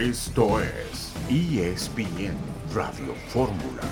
Esto es ESPN Radio Fórmula.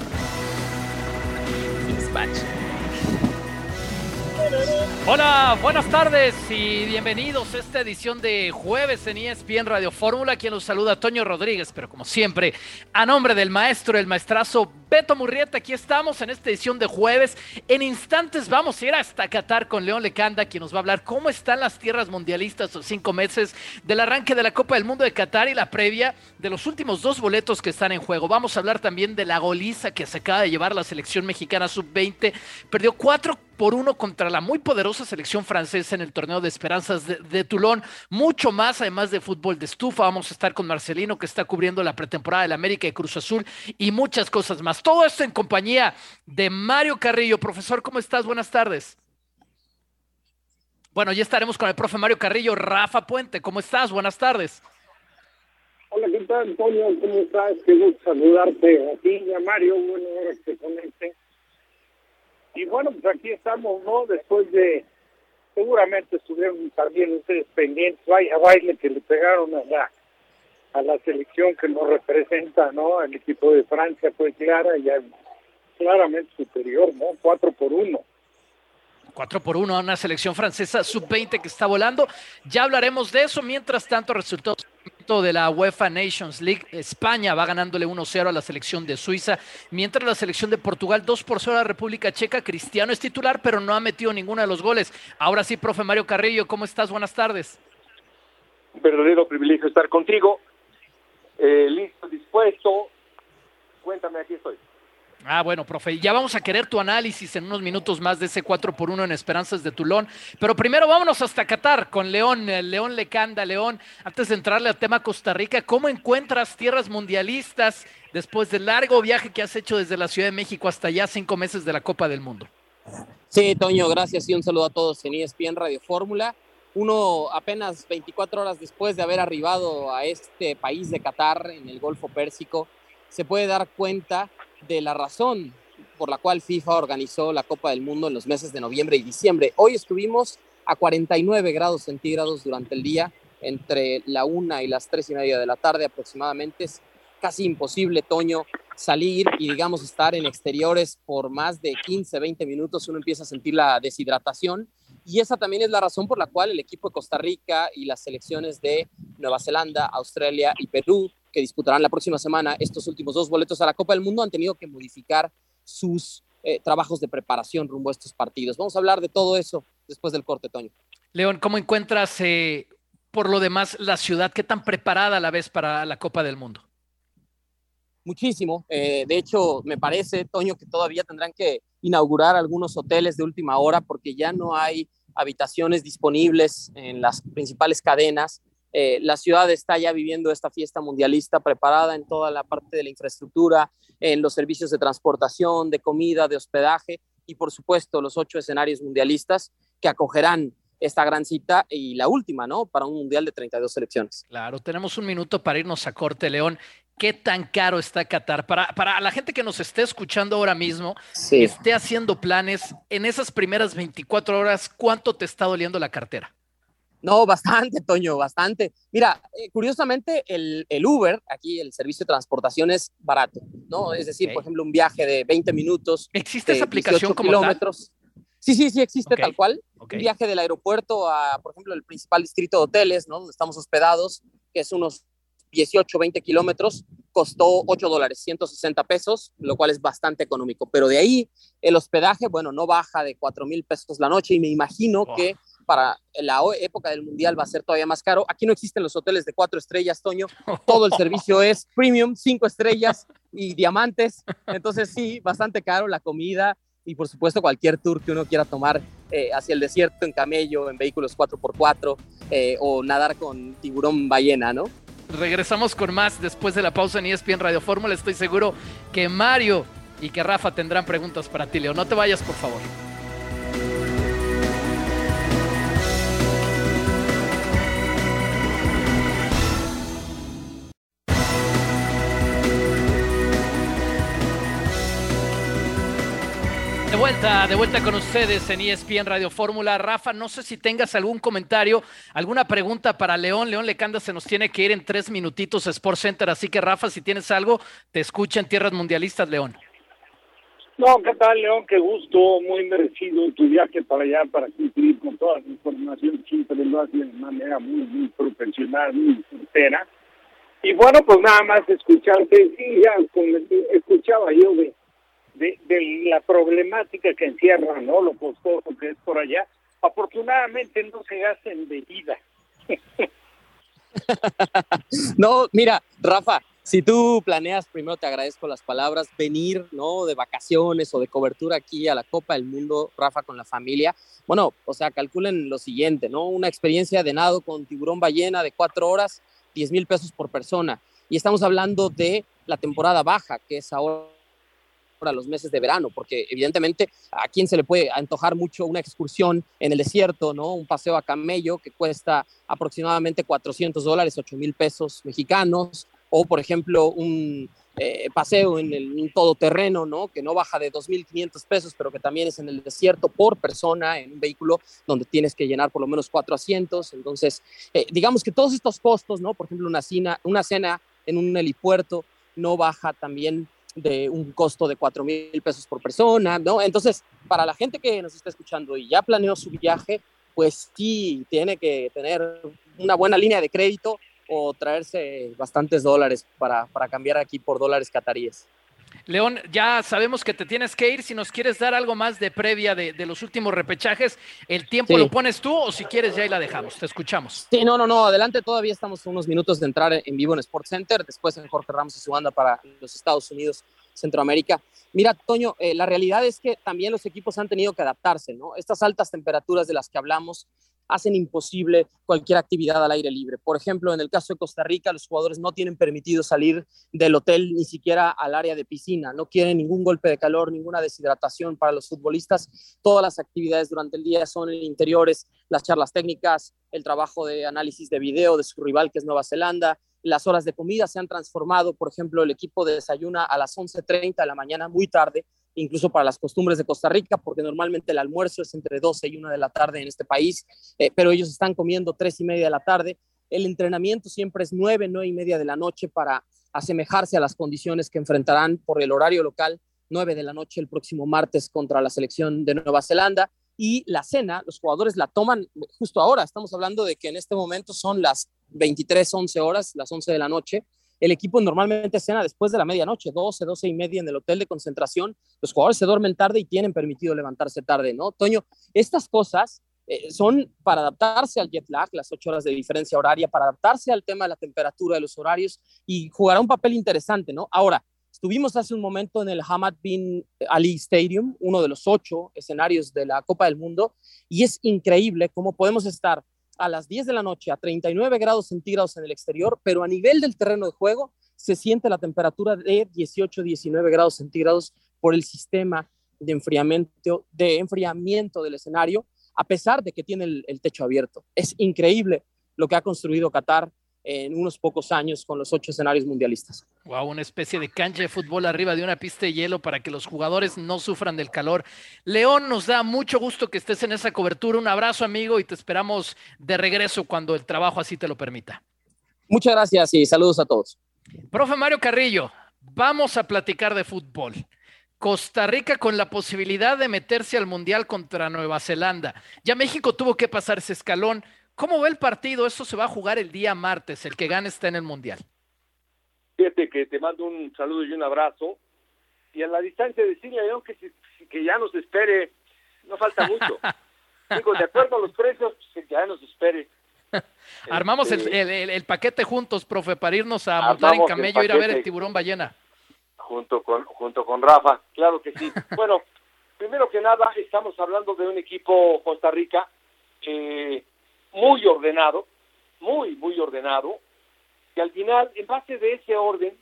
Hola, buenas tardes y bienvenidos a esta edición de jueves en ESPN Radio Fórmula. Quien los saluda, Toño Rodríguez, pero como siempre, a nombre del maestro, el maestrazo Beto Murrieta, aquí estamos en esta edición de jueves. En instantes vamos a ir hasta Qatar con León Lecanda, quien nos va a hablar cómo están las tierras mundialistas los cinco meses del arranque de la Copa del Mundo de Qatar y la previa de los últimos dos boletos que están en juego. Vamos a hablar también de la goliza que se acaba de llevar la selección mexicana sub-20. Perdió cuatro por uno contra la muy poderosa selección francesa en el torneo de esperanzas de, de, Toulon. Mucho más, además de fútbol de estufa. Vamos a estar con Marcelino, que está cubriendo la pretemporada del América y Cruz Azul y muchas cosas más. Todo esto en compañía de Mario Carrillo. Profesor, ¿cómo estás? Buenas tardes. Bueno, ya estaremos con el profe Mario Carrillo. Rafa Puente, ¿cómo estás? Buenas tardes. Hola, ¿qué tal, Antonio? ¿Cómo estás? Qué gusto saludarte a ti y a Mario. Bueno, ahora que se conecte. Y bueno, pues aquí estamos, ¿no? Después de, seguramente estuvieron también ustedes pendientes, vaya baile que le pegaron a la, a la selección que nos representa, ¿no? El equipo de Francia fue clara, ya claramente superior, ¿no? Cuatro por uno. 4 por 1 a una selección francesa sub-20 que está volando. Ya hablaremos de eso. Mientras tanto, resultados de la UEFA Nations League. España va ganándole 1-0 a la selección de Suiza, mientras la selección de Portugal 2 por 0 a la República Checa. Cristiano es titular, pero no ha metido ninguno de los goles. Ahora sí, profe Mario Carrillo, ¿cómo estás? Buenas tardes. Un verdadero privilegio estar contigo. Eh, listo, dispuesto. Cuéntame, aquí estoy. Ah, bueno, profe, ya vamos a querer tu análisis en unos minutos más de ese 4 por 1 en Esperanzas de Tulón. Pero primero vámonos hasta Qatar con León, León Lecanda, León. Antes de entrarle al tema Costa Rica, ¿cómo encuentras tierras mundialistas después del largo viaje que has hecho desde la Ciudad de México hasta ya cinco meses de la Copa del Mundo? Sí, Toño, gracias y un saludo a todos en ESPN Radio Fórmula. Uno apenas 24 horas después de haber arribado a este país de Qatar en el Golfo Pérsico, se puede dar cuenta de la razón por la cual FIFA organizó la Copa del Mundo en los meses de noviembre y diciembre. Hoy estuvimos a 49 grados centígrados durante el día, entre la una y las tres y media de la tarde aproximadamente. Es casi imposible, Toño, salir y, digamos, estar en exteriores por más de 15, 20 minutos. Uno empieza a sentir la deshidratación. Y esa también es la razón por la cual el equipo de Costa Rica y las selecciones de Nueva Zelanda, Australia y Perú que disputarán la próxima semana estos últimos dos boletos a la Copa del Mundo han tenido que modificar sus eh, trabajos de preparación rumbo a estos partidos. Vamos a hablar de todo eso después del corte, Toño. León, ¿cómo encuentras eh, por lo demás la ciudad? ¿Qué tan preparada la ves para la Copa del Mundo? Muchísimo. Eh, de hecho, me parece, Toño, que todavía tendrán que inaugurar algunos hoteles de última hora porque ya no hay habitaciones disponibles en las principales cadenas eh, la ciudad está ya viviendo esta fiesta mundialista preparada en toda la parte de la infraestructura, en los servicios de transportación, de comida, de hospedaje y por supuesto los ocho escenarios mundialistas que acogerán esta gran cita y la última, ¿no? Para un mundial de 32 selecciones. Claro, tenemos un minuto para irnos a corte, León. ¿Qué tan caro está Qatar? Para, para la gente que nos esté escuchando ahora mismo, sí. esté haciendo planes, en esas primeras 24 horas, ¿cuánto te está doliendo la cartera? No, bastante, Toño, bastante. Mira, eh, curiosamente, el, el, Uber, aquí el servicio de transportación es barato, ¿no? Es decir, okay. por ejemplo, un viaje de 20 minutos. ¿Existe esa aplicación como kilómetros. Tal? Sí, sí, sí, existe okay. tal cual. Okay. Un viaje del aeropuerto a, por ejemplo, el principal distrito de hoteles, ¿no? Donde estamos hospedados, que es unos 18, 20 kilómetros, costó 8 dólares, 160 pesos, lo cual es bastante económico. Pero de ahí, el hospedaje, bueno, no baja de 4 mil pesos la noche y me imagino que para la época del mundial va a ser todavía más caro. Aquí no existen los hoteles de cuatro estrellas, Toño. Todo el servicio es premium, cinco estrellas y diamantes. Entonces sí, bastante caro la comida y por supuesto cualquier tour que uno quiera tomar eh, hacia el desierto en camello, en vehículos 4x4 eh, o nadar con tiburón ballena, ¿no? Regresamos con más después de la pausa en ESPN Radio Fórmula. Estoy seguro que Mario y que Rafa tendrán preguntas para ti, Leo. No te vayas, por favor. Vuelta, de vuelta con ustedes en ESPN Radio Fórmula. Rafa, no sé si tengas algún comentario, alguna pregunta para León. León Lecanda se nos tiene que ir en tres minutitos a Sport Center, así que Rafa, si tienes algo, te escucha en Tierras Mundialistas, León. No, ¿qué tal, León? Qué gusto, muy merecido tu viaje para allá para cumplir con toda la información. Siempre lo hace de manera muy, muy profesional, muy sincera. Y bueno, pues nada más escucharte, sí, ya escuchaba yo de de, la problemática que encierra, ¿no? Lo costoso que es por allá. Afortunadamente no se gasta en bebida. no, mira, Rafa, si tú planeas, primero te agradezco las palabras, venir, ¿no? De vacaciones o de cobertura aquí a la Copa del Mundo, Rafa, con la familia. Bueno, o sea, calculen lo siguiente, ¿no? Una experiencia de nado con tiburón ballena de cuatro horas, 10 mil pesos por persona. Y estamos hablando de la temporada baja, que es ahora para los meses de verano, porque evidentemente a quién se le puede antojar mucho una excursión en el desierto, ¿no? Un paseo a camello que cuesta aproximadamente 400 dólares, 8 mil pesos mexicanos, o por ejemplo un eh, paseo en el todoterreno, ¿no? Que no baja de 2.500 pesos, pero que también es en el desierto por persona, en un vehículo donde tienes que llenar por lo menos cuatro asientos. Entonces, eh, digamos que todos estos costos, ¿no? Por ejemplo, una cena, una cena en un helipuerto no baja también de un costo de 4 mil pesos por persona, ¿no? Entonces, para la gente que nos está escuchando y ya planeó su viaje, pues sí, tiene que tener una buena línea de crédito o traerse bastantes dólares para, para cambiar aquí por dólares cataríes. León, ya sabemos que te tienes que ir. Si nos quieres dar algo más de previa de, los últimos repechajes, ¿el tiempo lo pones tú o si quieres ya ahí la dejamos? Te escuchamos. Sí, no, no, no. Adelante, todavía estamos unos minutos de entrar en vivo en Sports Center. Después en Jorge Ramos y su banda para los Estados Unidos, Centroamérica. Mira, Toño, eh, la realidad es que también los equipos han tenido que adaptarse, ¿no? Estas altas temperaturas de las que hablamos hacen imposible cualquier actividad al aire libre. Por ejemplo, en el caso de Costa Rica, los jugadores no tienen permitido salir del hotel ni siquiera al área de piscina, no quieren ningún golpe de calor, ninguna deshidratación para los futbolistas. Todas las actividades durante el día son en interiores, las charlas técnicas, el trabajo de análisis de video de su rival que es Nueva Zelanda, las horas de comida se han transformado, por ejemplo, el equipo desayuna a las 11.30 de la mañana, muy tarde, incluso para las costumbres de Costa Rica, porque normalmente el almuerzo es entre 12 y 1 de la tarde en este país, eh, pero ellos están comiendo 3 y media de la tarde. El entrenamiento siempre es 9, 9 y media de la noche para asemejarse a las condiciones que enfrentarán por el horario local, 9 de la noche el próximo martes contra la selección de Nueva Zelanda. Y la cena, los jugadores la toman justo ahora. Estamos hablando de que en este momento son las 23, 11 horas, las 11 de la noche el equipo normalmente cena después de la medianoche, 12, 12 y media en el hotel de concentración. Los jugadores se duermen tarde y tienen permitido levantarse tarde, ¿no? Toño, estas cosas eh, son para adaptarse al jet lag, las ocho horas de diferencia horaria, para adaptarse al tema de la temperatura de los horarios y jugará un papel interesante, ¿no? Ahora, estuvimos hace un momento en el Hamad bin Ali Stadium, uno de los ocho escenarios de la Copa del Mundo, y es increíble cómo podemos estar a las 10 de la noche a 39 grados centígrados en el exterior, pero a nivel del terreno de juego se siente la temperatura de 18, 19 grados centígrados por el sistema de enfriamiento, de enfriamiento del escenario, a pesar de que tiene el, el techo abierto. Es increíble lo que ha construido Qatar en unos pocos años con los ocho escenarios mundialistas. Wow, una especie de cancha de fútbol arriba de una pista de hielo para que los jugadores no sufran del calor. León, nos da mucho gusto que estés en esa cobertura. Un abrazo, amigo, y te esperamos de regreso cuando el trabajo así te lo permita. Muchas gracias y saludos a todos. Profe Mario Carrillo, vamos a platicar de fútbol. Costa Rica con la posibilidad de meterse al Mundial contra Nueva Zelanda. Ya México tuvo que pasar ese escalón. ¿Cómo ve el partido? Eso se va a jugar el día martes. El que gane está en el Mundial. Fíjate que te mando un saludo y un abrazo. Y a la distancia decirle a León que, que ya nos espere. No falta mucho. Digo, de acuerdo a los precios, pues, que ya nos espere. Armamos este, el, paquete juntos, profe, para irnos a montar en camello, ir a ver el tiburón ballena. Junto con, junto con Rafa, claro que sí. bueno, primero que nada, estamos hablando de un equipo Costa Rica eh, muy ordenado, muy, muy ordenado, y al final, en base de ese orden,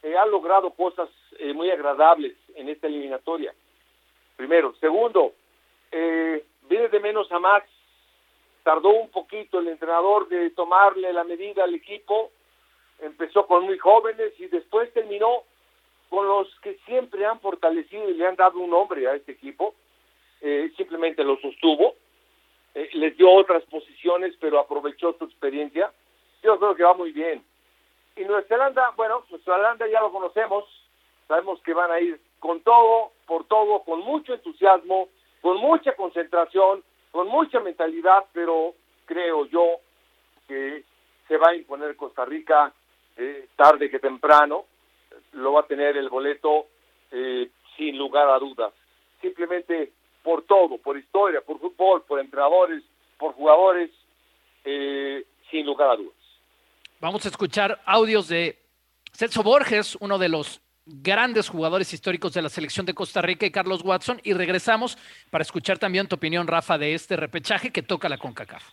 se han logrado cosas eh, muy agradables en esta eliminatoria. Primero. Segundo, eh, viene de menos a Max. Tardó un poquito el entrenador de tomarle la medida al equipo. Empezó con muy jóvenes y después terminó con los que siempre han fortalecido y le han dado un nombre a este equipo. Eh, simplemente lo sostuvo, eh, les dio otras posiciones, pero aprovechó su experiencia. Yo creo que va muy bien. Y Nueva Zelanda, bueno, Nueva Zelanda ya lo conocemos, sabemos que van a ir con todo, por todo, con mucho entusiasmo, con mucha concentración, con mucha mentalidad, pero creo yo que se va a imponer Costa Rica eh, tarde que temprano, lo va a tener el boleto eh, sin lugar a dudas. Simplemente por todo, por historia, por fútbol, por entrenadores, por jugadores, eh, sin lugar a dudas. Vamos a escuchar audios de Celso Borges, uno de los grandes jugadores históricos de la selección de Costa Rica y Carlos Watson y regresamos para escuchar también tu opinión, Rafa, de este repechaje que toca la CONCACAF.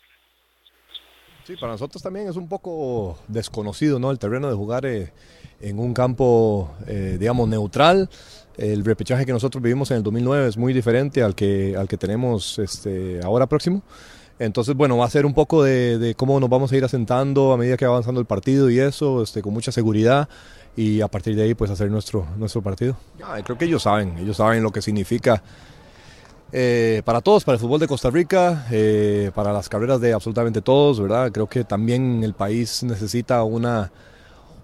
Sí, para nosotros también es un poco desconocido, ¿no? El terreno de jugar eh, en un campo, eh, digamos, neutral. El repechaje que nosotros vivimos en el 2009 es muy diferente al que, al que tenemos este, ahora próximo. Entonces, bueno, va a ser un poco de, cómo nos vamos a ir asentando a medida que va avanzando el partido y eso, este, con mucha seguridad y a partir de ahí, pues hacer nuestro, nuestro partido. creo que ellos saben, ellos saben lo que significa eh, para todos, para el fútbol de Costa Rica, eh, para las carreras de absolutamente todos, ¿verdad? Creo que también el país necesita una,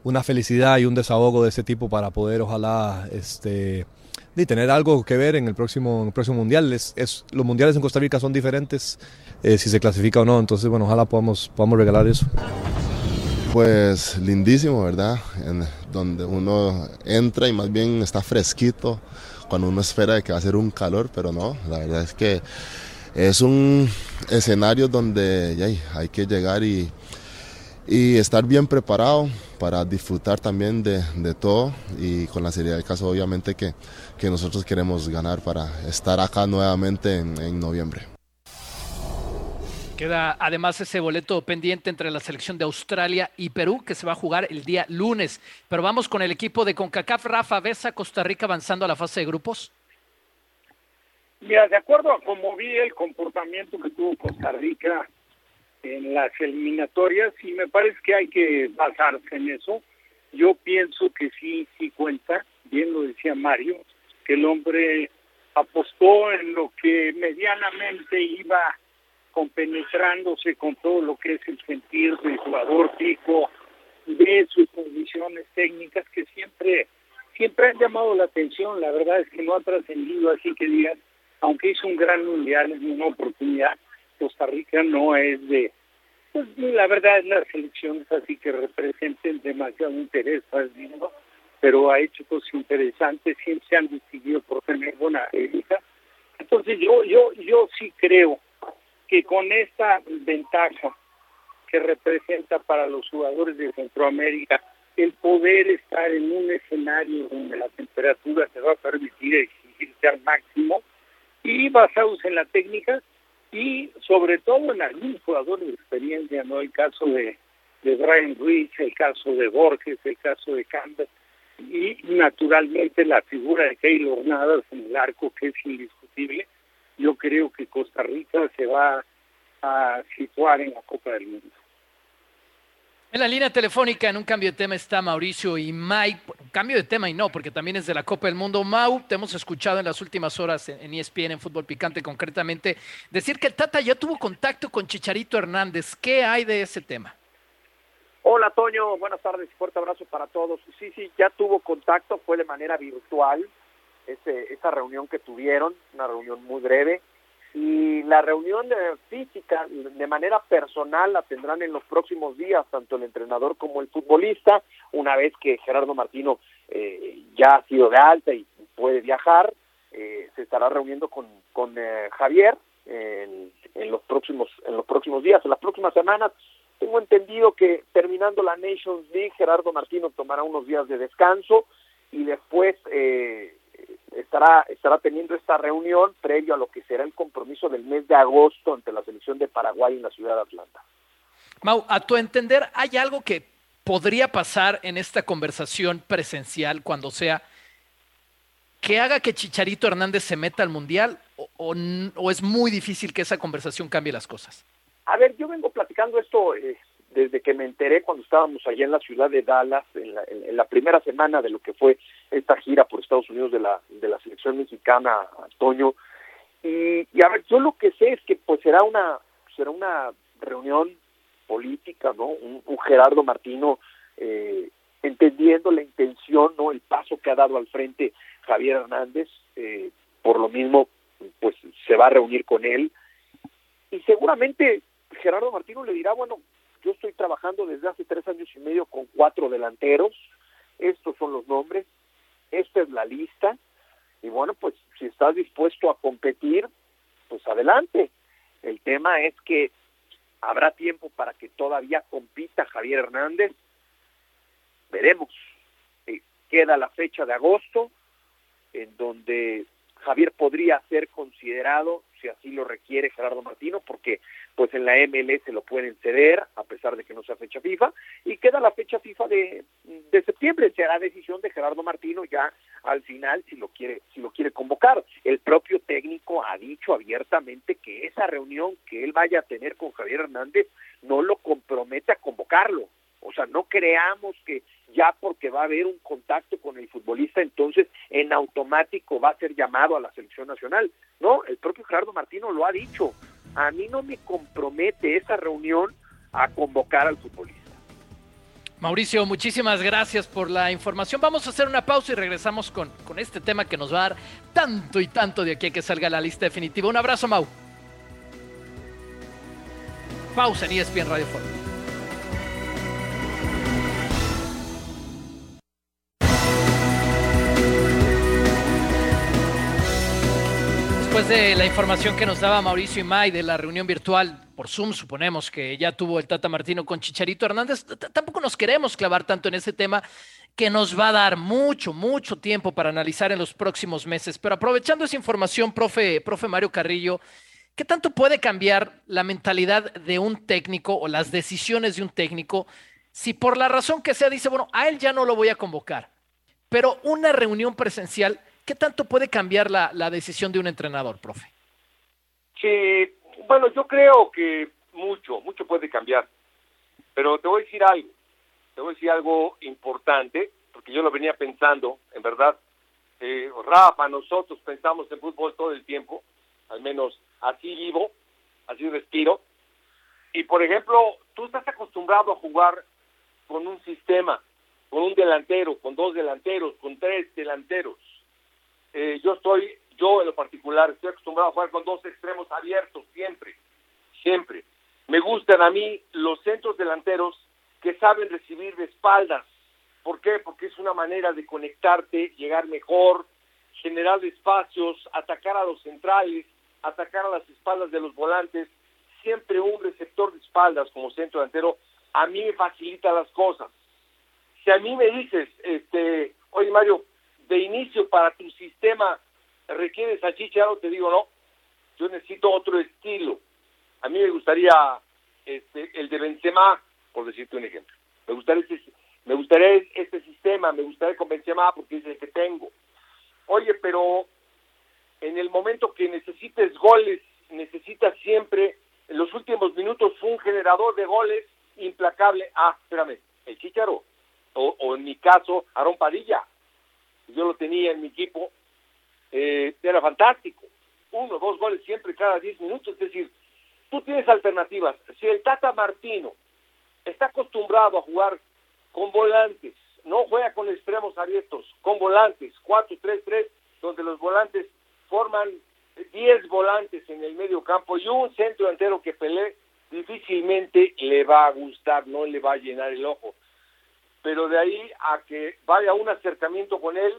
una felicidad y un desahogo de ese tipo para poder, ojalá, este, y tener algo que ver en el próximo, el próximo mundial. Es, los mundiales en Costa Rica son diferentes, eh, si se clasifica o no, entonces, bueno, ojalá podamos, podamos regalar eso. Pues lindísimo, ¿verdad? En donde uno entra y más bien está fresquito cuando uno espera que va a ser un calor, pero no, la verdad es que es un escenario donde hay que llegar y, y, estar bien preparado para disfrutar también de, de, todo y con la seriedad del caso obviamente que, que, nosotros queremos ganar para estar acá nuevamente en, en noviembre. Queda además ese boleto pendiente entre la selección de Australia y Perú que se va a jugar el día lunes. Pero vamos con el equipo de CONCACAF. Rafa, ¿ves a Costa Rica avanzando a la fase de grupos? Mira, de acuerdo a cómo vi el comportamiento que tuvo Costa Rica en las eliminatorias, y me parece que hay que basarse en eso. Yo pienso que sí, sí cuenta, bien lo decía Mario, que el hombre apostó en lo que medianamente iba compenetrándose con todo lo que es el sentir del jugador pico, de sus condiciones técnicas que siempre siempre han llamado la atención, la verdad es que no ha trascendido así que digan, aunque hizo un gran mundial en una oportunidad, Costa Rica no es de, pues la verdad es las selecciones así que representen demasiado interés mundo, pero ha hecho cosas interesantes, siempre se han distinguido por tener buena ética. Entonces yo, yo, yo sí creo que con esta ventaja que representa para los jugadores de Centroamérica el poder estar en un escenario donde la temperatura se va a permitir exigirse al máximo y basados en la técnica y sobre todo en algunos jugadores de experiencia, ¿no? El caso de, de Brian Ruiz, el caso de Borges, el caso de Campbell y naturalmente la figura de Keylor Nadas en el arco que es indiscutible yo creo que Costa Rica se va a situar en la Copa del Mundo. En la línea telefónica, en un cambio de tema, está Mauricio y Mike. Cambio de tema y no, porque también es de la Copa del Mundo. Mau, te hemos escuchado en las últimas horas en ESPN, en Fútbol Picante concretamente, decir que el Tata ya tuvo contacto con Chicharito Hernández. ¿Qué hay de ese tema? Hola, Toño. Buenas tardes y fuerte abrazo para todos. Sí, sí, ya tuvo contacto, fue de manera virtual ese, esa reunión que tuvieron, una reunión muy breve, y la reunión física de manera personal la tendrán en los próximos días, tanto el entrenador como el futbolista, una vez que Gerardo Martino eh, ya ha sido de alta y puede viajar, eh, se estará reuniendo con, con eh, Javier en, en, los próximos en los próximos días, en las próximas semanas. Tengo entendido que terminando la Nations League, Gerardo Martino tomará unos días de descanso y después eh, estará, estará teniendo esta reunión previo a lo que será el compromiso del mes de agosto ante la selección de Paraguay en la ciudad de Atlanta. Mau, a tu entender, ¿hay algo que podría pasar en esta conversación presencial cuando sea que haga que Chicharito Hernández se meta al Mundial o, o, es muy difícil que esa conversación cambie las cosas? A ver, yo vengo platicando esto eh, desde que me enteré cuando estábamos allá en la ciudad de Dallas, en la, en la primera semana de lo que fue esta gira por Estados Unidos de la, de la selección mexicana, Antonio. Y, y a ver, yo lo que sé es que pues será una, será una reunión política, ¿no? Un, un Gerardo Martino eh, entendiendo la intención, ¿no? El paso que ha dado al frente Javier Hernández, eh, por lo mismo, pues se va a reunir con él. Y seguramente Gerardo Martino le dirá, bueno, yo estoy trabajando desde hace tres años y medio con cuatro delanteros, estos son los nombres, esta es la lista, y bueno, pues si estás dispuesto a competir, pues adelante. El tema es que habrá tiempo para que todavía compita Javier Hernández, veremos. Eh, queda la fecha de agosto, en donde Javier podría ser considerado, si así lo requiere Gerardo Martino, porque pues en la MLS se lo pueden ceder, a pesar de que no sea fecha FIFA, y queda la fecha FIFA de, de septiembre, será decisión de Gerardo Martino ya al final si lo quiere, si lo quiere convocar. El propio técnico ha dicho abiertamente que esa reunión que él vaya a tener con Javier Hernández no lo compromete a convocarlo. O sea, no creamos que ya porque va a haber un contacto con el futbolista, entonces en automático va a ser llamado a la selección nacional. No, el propio Gerardo Martino lo ha dicho. A mí no me compromete esa reunión a convocar al futbolista. Mauricio, muchísimas gracias por la información. Vamos a hacer una pausa y regresamos con, con este tema que nos va a dar tanto y tanto de aquí a que salga la lista definitiva. Un abrazo, Mau. Pausa en ESPN Radio Fórmula. Después de la información que nos daba Mauricio Imay de la reunión virtual por Zoom, suponemos que ya tuvo el Tata Martino con Chicharito Hernández, tampoco nos queremos clavar tanto en ese tema que nos va a dar mucho, mucho tiempo para analizar en los próximos meses. Pero aprovechando esa información, profe, profe Mario Carrillo, ¿qué tanto puede cambiar la mentalidad de un técnico o las decisiones de un técnico si por la razón que sea dice, bueno, a él ya no lo voy a convocar, pero una reunión presencial ¿Qué tanto puede cambiar la, decisión de un entrenador, profe? Sí, bueno, yo creo que mucho, mucho puede cambiar. Pero te voy a decir algo, te voy a decir algo importante, porque yo lo venía pensando, en verdad. Eh, Rafa, nosotros pensamos en fútbol todo el tiempo, al menos así vivo, así respiro. Y por ejemplo, tú estás acostumbrado a jugar con un sistema, con un delantero, con dos delanteros, con tres delanteros eh, yo estoy, yo en lo particular, estoy acostumbrado a jugar con dos extremos abiertos siempre, siempre. Me gustan a mí los centros delanteros que saben recibir de espaldas. ¿Por qué? Porque es una manera de conectarte, llegar mejor, generar espacios, atacar a los centrales, atacar a las espaldas de los volantes. Siempre un receptor de espaldas como centro delantero a mí me facilita las cosas. Si a mí me dices, este, oye Mario, de inicio para tu sistema requieres a Chicharo, te digo no, yo necesito otro estilo. A mí me gustaría este, el de Benzema, por decirte un ejemplo. Me gustaría este, me gustaría este sistema, me gustaría con Benzema porque es el que tengo. Oye, pero en el momento que necesites goles, necesitas siempre, en los últimos minutos, un generador de goles implacable. Ah, espérame, el Chicharo, o, o en mi caso, Aaron Padilla yo lo tenía en mi equipo, eh, era fantástico. Uno, dos goles siempre cada diez minutos. Es decir, tú tienes alternativas. Si el Tata Martino está acostumbrado a jugar con volantes, no juega con extremos abiertos, con volantes, 4-3-3, donde los volantes forman 10 volantes en el medio campo y un centro delantero que pelee, difícilmente le va a gustar, no le va a llenar el ojo pero de ahí a que vaya un acercamiento con él,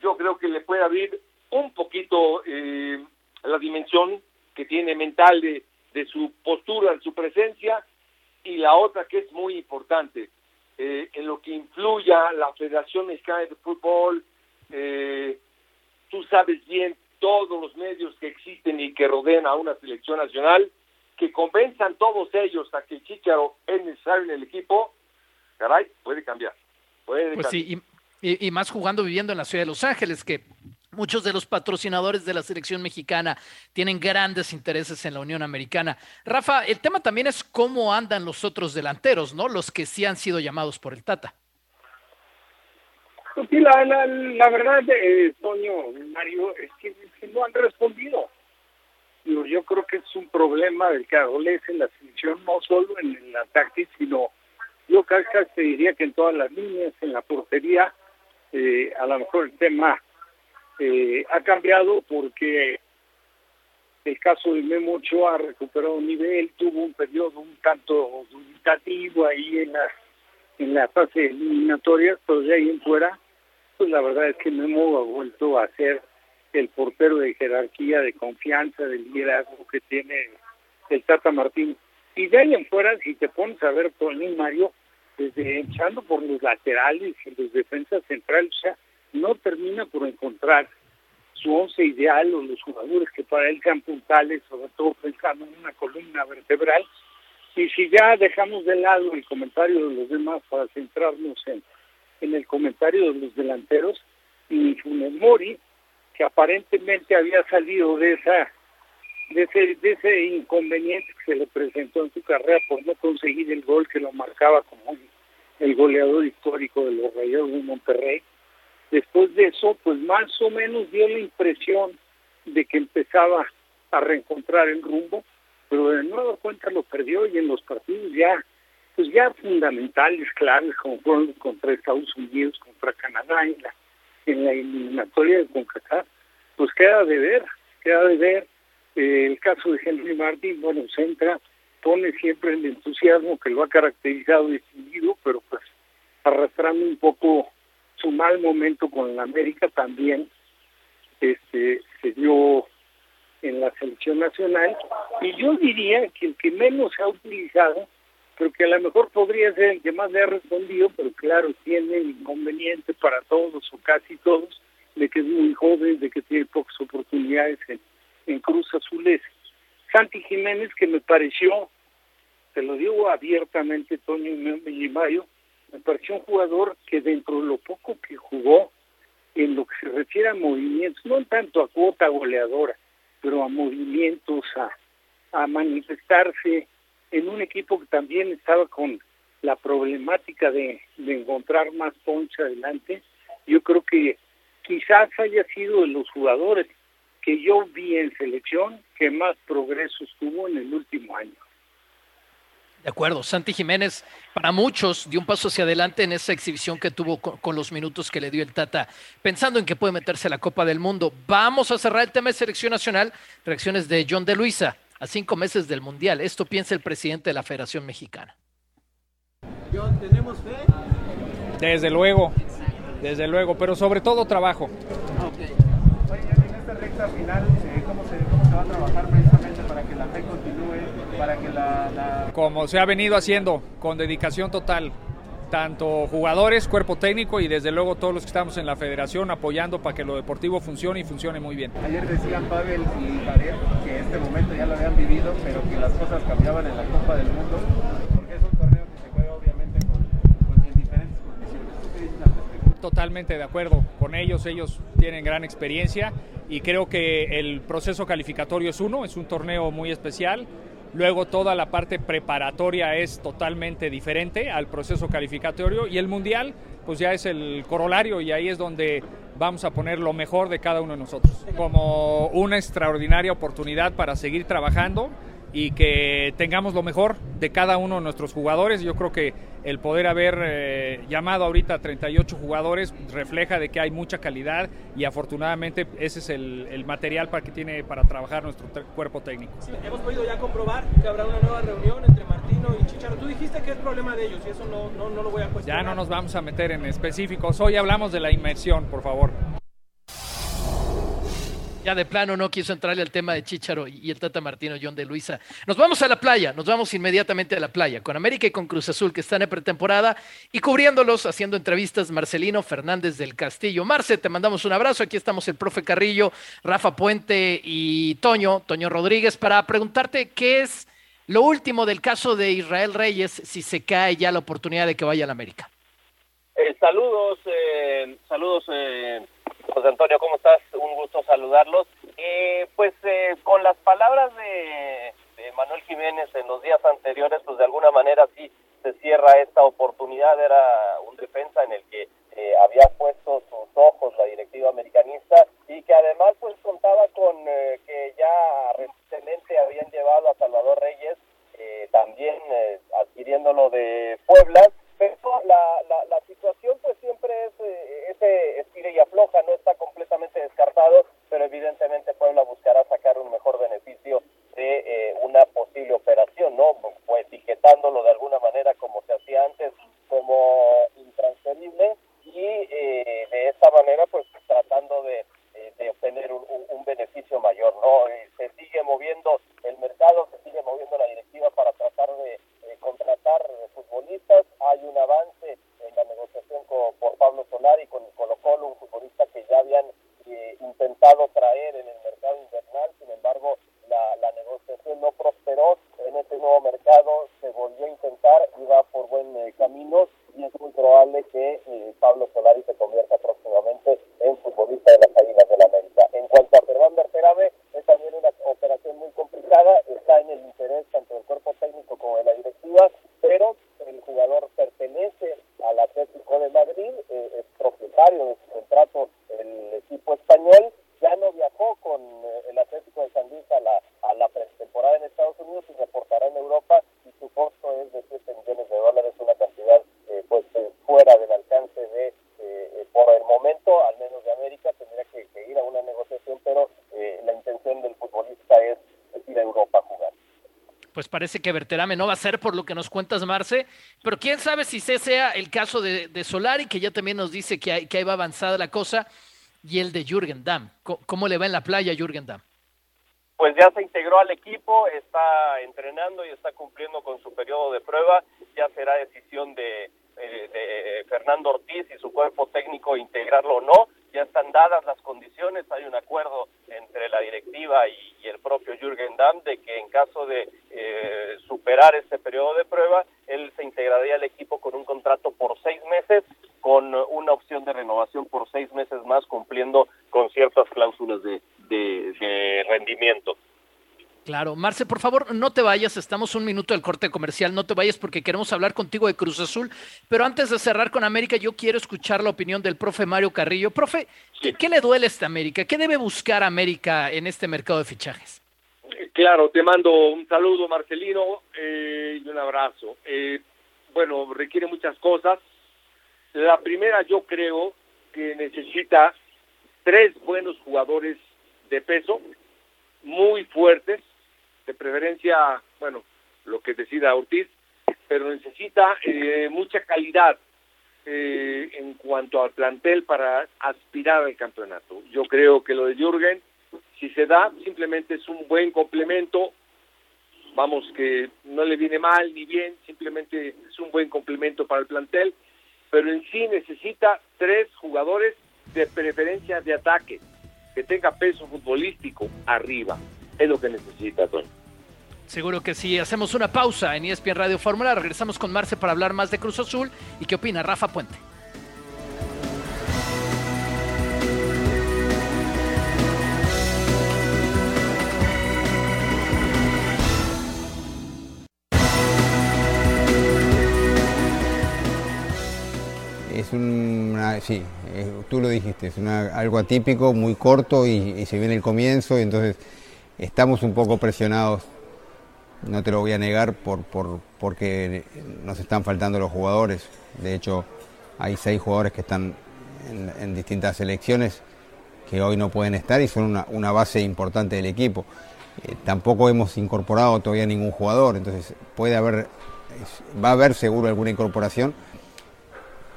yo creo que le puede abrir un poquito eh, la dimensión que tiene mental de, su postura, de su presencia, y la otra que es muy importante, eh, en lo que influya la Federación Mexicana de Fútbol, eh, tú sabes bien todos los medios que existen y que rodean a una selección nacional, que convenzan todos ellos a que Chicharo es necesario en el equipo, caray, puede cambiar. Puede pues sí, y, y, más jugando, viviendo en la ciudad de Los Ángeles, que Muchos de los patrocinadores de la selección mexicana tienen grandes intereses en la Unión Americana. Rafa, el tema también es cómo andan los otros delanteros, ¿no? Los que sí han sido llamados por el Tata. Pues sí, la, la, verdad, eh, Toño, Mario, es que, no han respondido. Yo, creo que es un problema del que adolece la selección, no solo en el ataque, sino yo casi te diría que en todas las líneas, en la portería, eh, a lo mejor el tema eh, ha cambiado porque el caso de Memo Ochoa ha recuperado nivel, tuvo un periodo un tanto dubitativo ahí en la, en la fase eliminatoria, pero de ahí en fuera, pues la verdad es que Memo ha vuelto a ser el portero de jerarquía, de confianza, de liderazgo que tiene el Tata Martín. Y de ahí en fuera, si te pones a ver, Tony Mario, desde echando por los laterales y los defensas centrales, o sea, no termina por encontrar su once ideal o los jugadores que para él sean puntales, sobre todo pensando en una columna vertebral. Y si ya dejamos de lado el comentario de los demás para centrarnos en, en el comentario de los delanteros, y Funes Mori, que aparentemente había salido de esa de ese, de ese inconveniente que se le presentó en su carrera por no conseguir el gol que lo marcaba como el goleador histórico de los Rayados de Monterrey, Después de eso, pues más o menos dio la impresión de que empezaba a reencontrar el rumbo, pero de nueva cuenta lo perdió y en los partidos ya, pues ya fundamentales, claves, como fueron contra Estados Unidos, contra Canadá, en la, en la eliminatoria de CONCACAF, pues queda de ver, queda de ver. Eh, el caso de Henry Martin, bueno, se entra, pone siempre el entusiasmo que lo ha caracterizado distinguido, pero pues arrastrando un poco su mal momento con la América también este, se dio en la selección nacional. Y yo diría que el que menos se ha utilizado, pero que a lo mejor podría ser el que más le ha respondido, pero claro, tiene el inconveniente para todos o casi todos, de que es muy joven, de que tiene pocas oportunidades en, en Cruz Azules. Santi Jiménez, que me pareció, te lo digo abiertamente, Toño y Mayo, me pareció un jugador que dentro de lo poco que jugó, en lo que se refiere a movimientos, no tanto a cuota goleadora, pero a movimientos, a, a manifestarse en un equipo que también estaba con la problemática de, de encontrar más poncha adelante, yo creo que quizás haya sido de los jugadores que yo vi en selección que más progresos tuvo en el último año. De acuerdo, Santi Jiménez, para muchos, dio un paso hacia adelante en esa exhibición que tuvo con, los minutos que le dio el Tata, pensando en que puede meterse a la Copa del Mundo. Vamos a cerrar el tema de selección nacional. Reacciones de John de Luisa a cinco meses del Mundial. Esto piensa el presidente de la Federación Mexicana. John, ¿tenemos fe? Desde luego, desde luego, pero sobre todo trabajo. Okay. Recta final, eh, ¿cómo se, ¿cómo se va a trabajar precisamente para que la fe continúe para que la, Como se ha venido haciendo, con dedicación total, tanto jugadores, cuerpo técnico y desde luego todos los que estamos en la federación apoyando para que lo deportivo funcione y funcione muy bien. Ayer decían Pavel y Javier que este momento ya lo habían vivido, pero que las cosas cambiaban en la Copa del Mundo, porque es un torneo que se juega obviamente con, en diferentes condiciones. Totalmente de acuerdo con ellos, ellos tienen gran experiencia y creo que el proceso calificatorio es uno, es un torneo muy especial, Luego toda la parte preparatoria es totalmente diferente al proceso calificatorio y el mundial pues ya es el corolario y ahí es donde vamos a poner lo mejor de cada uno de nosotros. Como una extraordinaria oportunidad para seguir trabajando y que tengamos lo mejor de cada uno de nuestros jugadores. Yo creo que el poder haber eh, llamado ahorita a 38 jugadores refleja de que hay mucha calidad y afortunadamente ese es el, material para que tiene para trabajar nuestro cuerpo técnico. hemos podido ya comprobar que habrá una nueva reunión entre Martino y Chicharo. Tú dijiste que es problema de ellos y eso no, no, no lo voy a cuestionar. Ya no nos vamos a meter en específicos. Hoy hablamos de la inmersión, por favor ya de plano no quiso entrarle al tema de Chicharo y el Tata Martino John de Luisa. Nos vamos a la playa, nos vamos inmediatamente a la playa, con América y con Cruz Azul, que están en pretemporada, y cubriéndolos, haciendo entrevistas, Marcelino Fernández del Castillo. Marce, te mandamos un abrazo. Aquí estamos el profe Carrillo, Rafa Puente y Toño, Toño Rodríguez, para preguntarte qué es lo último del caso de Israel Reyes, si se cae ya la oportunidad de que vaya a la América. Eh, saludos, eh, saludos. Eh José Antonio, ¿cómo estás? Un saludarlos. Eh, pues eh, con las palabras de, de, Manuel Jiménez en los días anteriores, pues de alguna manera sí se cierra esta oportunidad. Era un defensa en el que eh, había puesto sus ojos la directiva americanista y que además pues contaba con eh, que ya recientemente habían llevado a Salvador Reyes, eh, también eh, adquiriéndolo de Puebla. Pero la, la, la situación pues siempre es eh, ese estira y afloja, no está completamente descartado, pero evidentemente Puebla buscará sacar un mejor beneficio de eh, una posible operación, ¿no? Pues etiquetándolo de alguna manera como se hacía antes, como intransferible y eh, de esta manera pues tratando de, eh, de obtener un, un, un, beneficio mayor, ¿no? Eh, se sigue moviendo el mercado, se sigue moviendo la directiva para tratar de contratar futbolistas, hay un avance en la negociación con, por Pablo Solari con Colo Colo, un futbolista que ya habían intentado traer en el mercado invernal, sin embargo la, la negociación no prosperó en este nuevo mercado, se volvió a intentar, iba por buen eh, camino y es muy probable que eh, Pablo Solari se convierta próximamente en futbolista de las Águilas del la América. En cuanto a Germán Berterame, es también una operación muy complicada, está en el interés tanto del cuerpo técnico como de la directiva, pero el jugador pertenece al Atlético de Madrid, eh, propietario de su contrato el equipo español, ya no viajó con eh, el Atlético de San Luis a la, a la pretemporada en Estados Unidos y reportará en Europa y su costo es de 7 millones de dólares, una cantidad eh, pues eh, fuera del alcance de, eh, por el momento, al menos de América, tendría que, que ir a una negociación, pero la intención del futbolista es, es ir a Europa a jugar pues parece que Berterame no va a ser por lo que nos cuentas, Marce, pero quién sabe si ese sea el caso de, de Solari, que ya también nos dice que, hay, que ahí va avanzada la cosa, y el de Jürgen Damm. ¿Cómo le va en la playa Jürgen Damm? Pues ya se integró al equipo, está entrenando y está cumpliendo con su periodo de prueba, ya será decisión de, de Fernando Ortiz y su cuerpo técnico integrarlo o no, ya están dadas las condiciones, hay un acuerdo entre la directiva y, el propio Jürgen Damm de que en caso de eh, superar este periodo de prueba, él se integraría al equipo con un contrato por seis meses, con una opción de renovación por seis meses más, cumpliendo con ciertas cláusulas de, de rendimiento. Claro, Marce, por favor, no te vayas, estamos un minuto del corte comercial, no te vayas porque queremos hablar contigo de Cruz Azul, pero antes de cerrar con América, yo quiero escuchar la opinión del profe Mario Carrillo. Profe, ¿qué, qué le duele a esta América? ¿Qué debe buscar América en este mercado de fichajes? Claro, te mando un saludo, Marcelino, eh, y un abrazo. Eh, bueno, requiere muchas cosas. La primera, yo creo que necesita tres buenos jugadores de peso, muy fuertes, de preferencia, bueno, lo que decida Ortiz, pero necesita eh, mucha calidad eh, en cuanto al plantel para aspirar al campeonato. Yo creo que lo de Jürgen, si se da, simplemente es un buen complemento, vamos, que no le viene mal ni bien, simplemente es un buen complemento para el plantel, pero en sí necesita tres jugadores de preferencia de ataque, que tenga peso futbolístico arriba. Es lo que necesita, Tony. Seguro que sí. Hacemos una pausa en ESPN Radio Fórmula. Regresamos con Marce para hablar más de Cruz Azul. ¿Y qué opina Rafa Puente? Es una, sí, tú lo dijiste, es una, algo atípico, muy corto y, y se viene el comienzo, y entonces estamos un poco presionados no te lo voy a negar por, por, porque nos están faltando los jugadores. De hecho, hay seis jugadores que están en, distintas selecciones que hoy no pueden estar y son una, una base importante del equipo. Eh, tampoco hemos incorporado todavía ningún jugador, entonces puede haber, va a haber seguro alguna incorporación,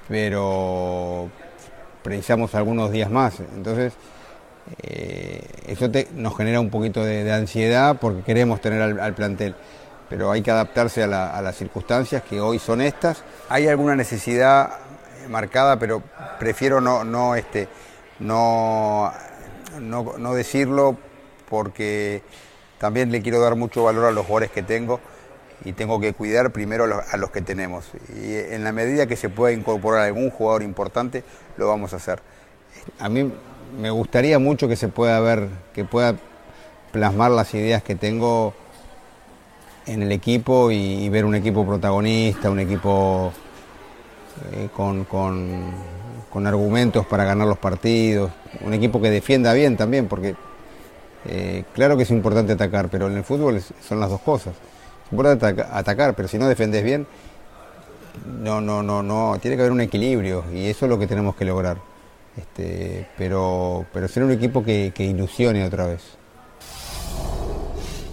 pero precisamos algunos días más. Entonces, eh, eso nos genera un poquito de, ansiedad porque queremos tener al, plantel, pero hay que adaptarse a, la, a, las circunstancias que hoy son estas. Hay alguna necesidad marcada, pero prefiero no, no, este, no, no, no decirlo porque también le quiero dar mucho valor a los jugadores que tengo y tengo que cuidar primero a los, a los que tenemos. Y en la medida que se pueda incorporar algún jugador importante, lo vamos a hacer. A mí me gustaría mucho que se pueda ver, que pueda plasmar las ideas que tengo en el equipo y, ver un equipo protagonista, un equipo eh, con, con, argumentos para ganar los partidos, un equipo que defienda bien también, porque eh, claro que es importante atacar, pero en el fútbol son las dos cosas. Es importante atacar, pero si no defendes bien, no, no, no, no, tiene que haber un equilibrio y eso es lo que tenemos que lograr. Este, pero, pero ser un equipo que, que ilusione otra vez.